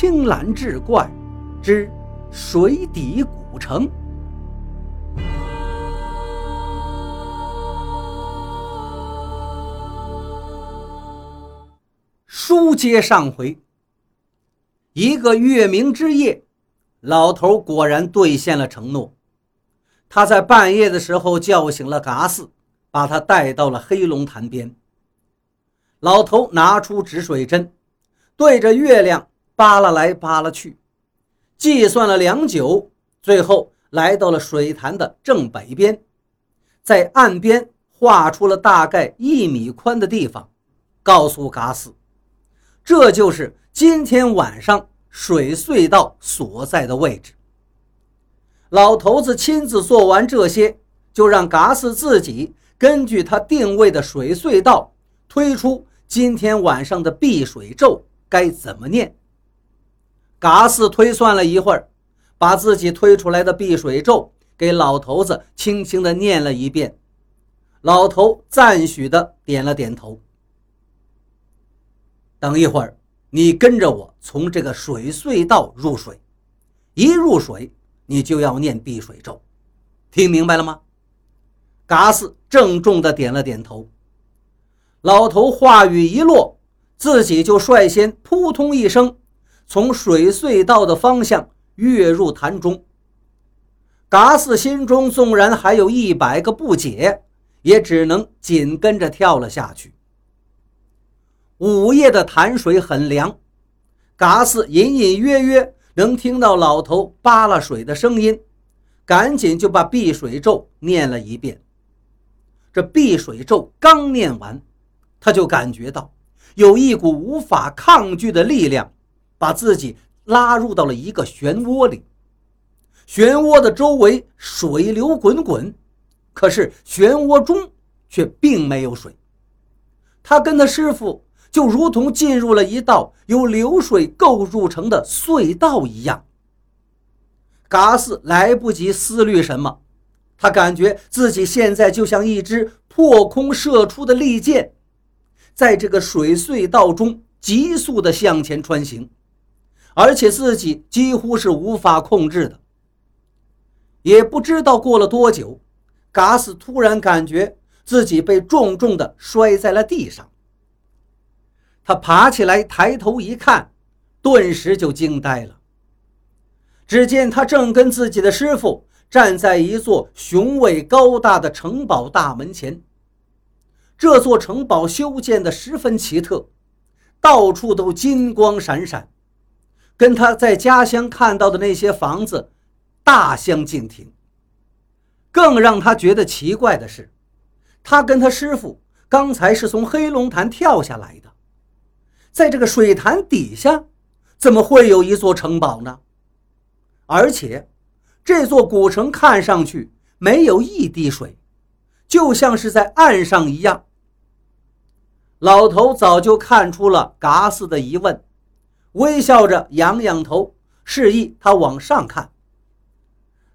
青蓝志怪之水底古城。书接上回，一个月明之夜，老头果然兑现了承诺。他在半夜的时候叫醒了嘎斯，把他带到了黑龙潭边。老头拿出止水针，对着月亮扒拉来扒拉去，计算了良久，最后来到了水潭的正北边，在岸边画出了大概一米宽的地方，告诉嘎斯。这就是今天晚上水隧道所在的位置。老头子亲自做完这些，就让嘎斯自己根据他定位的水隧道推出今天晚上的避水咒该怎么念。嘎斯推算了一会儿，把自己推出来的避水咒给老头子轻轻地念了一遍。老头赞许地点了点头。等一会儿，你跟着我从这个水隧道入水，一入水你就要念避水咒，听明白了吗？嘎斯郑重地点了点头。老头话语一落，自己就率先扑通一声从水隧道的方向跃入潭中。嘎斯心中纵然还有一百个不解，也只能紧跟着跳了下去。午夜的潭水很凉，嘎斯隐隐约约能听到老头扒拉水的声音，赶紧就把避水咒念了一遍。这避水咒刚念完，他就感觉到有一股无法抗拒的力量，把自己拉入到了一个漩涡里。漩涡的周围水流滚滚，可是漩涡中却并没有水。他跟他师傅。就如同进入了一道由流水构筑成的隧道一样。嘎斯来不及思虑什么，他感觉自己现在就像一支破空射出的利箭，在这个水隧道中急速地向前穿行，而且自己几乎是无法控制的。也不知道过了多久，嘎斯突然感觉自己被重重地摔在了地上。他爬起来，抬头一看，顿时就惊呆了。只见他正跟自己的师傅站在一座雄伟高大的城堡大门前。这座城堡修建的十分奇特，到处都金光闪闪，跟他在家乡看到的那些房子大相径庭。更让他觉得奇怪的是，他跟他师傅刚才是从黑龙潭跳下来的。在这个水潭底下，怎么会有一座城堡呢？而且，这座古城看上去没有一滴水，就像是在岸上一样。老头早就看出了嘎斯的疑问，微笑着仰仰头，示意他往上看。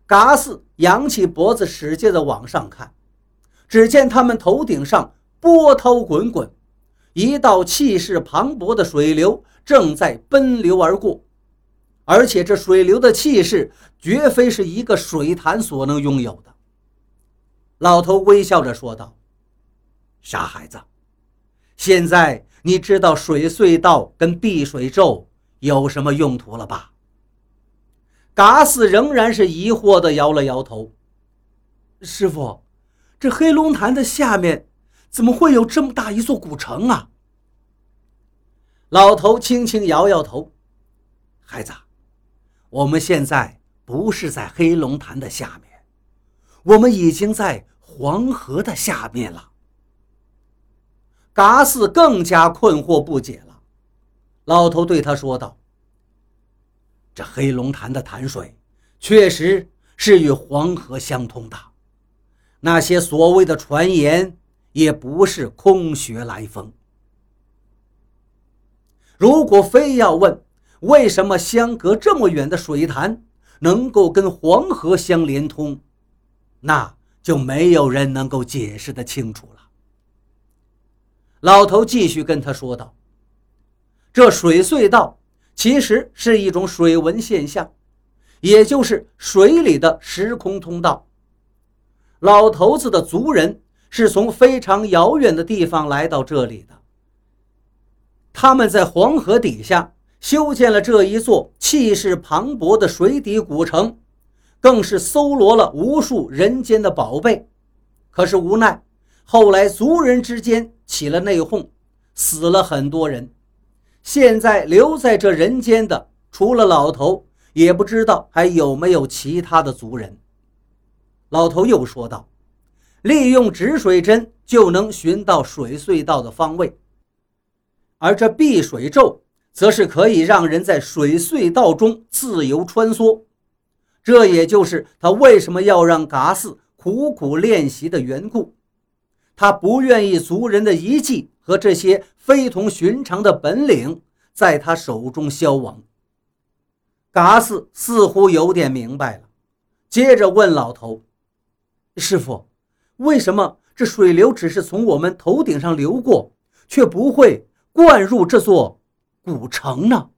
嘎斯扬起脖子，使劲地往上看，只见他们头顶上波涛滚滚。一道气势磅礴的水流正在奔流而过，而且这水流的气势绝非是一个水潭所能拥有的。老头微笑着说道：“傻孩子，现在你知道水隧道跟避水咒有什么用途了吧？”嘎斯仍然是疑惑地摇了摇头：“师傅，这黑龙潭的下面……”怎么会有这么大一座古城啊？老头轻轻摇摇头：“孩子，我们现在不是在黑龙潭的下面，我们已经在黄河的下面了。”嘎四更加困惑不解了。老头对他说道：“这黑龙潭的潭水确实是与黄河相通的，那些所谓的传言。”也不是空穴来风。如果非要问为什么相隔这么远的水潭能够跟黄河相连通，那就没有人能够解释得清楚了。老头继续跟他说道：“这水隧道其实是一种水文现象，也就是水里的时空通道。老头子的族人是从非常遥远的地方来到这里的，他们在黄河底下修建了这一座气势磅礴的水底古城，更是搜罗了无数人间的宝贝。可是无奈，后来族人之间起了内讧，死了很多人。现在留在这人间的，除了老头，也不知道还有没有其他的族人。老头又说道：“利用止水针就能寻到水隧道的方位，而这避水咒则是可以让人在水隧道中自由穿梭。这也就是他为什么要让嘎四苦苦练习的缘故。他不愿意族人的遗迹。”和这些非同寻常的本领在他手中消亡。嘎斯似乎有点明白了，接着问老头：“师傅，为什么这水流只是从我们头顶上流过，却不会灌入这座古城呢？”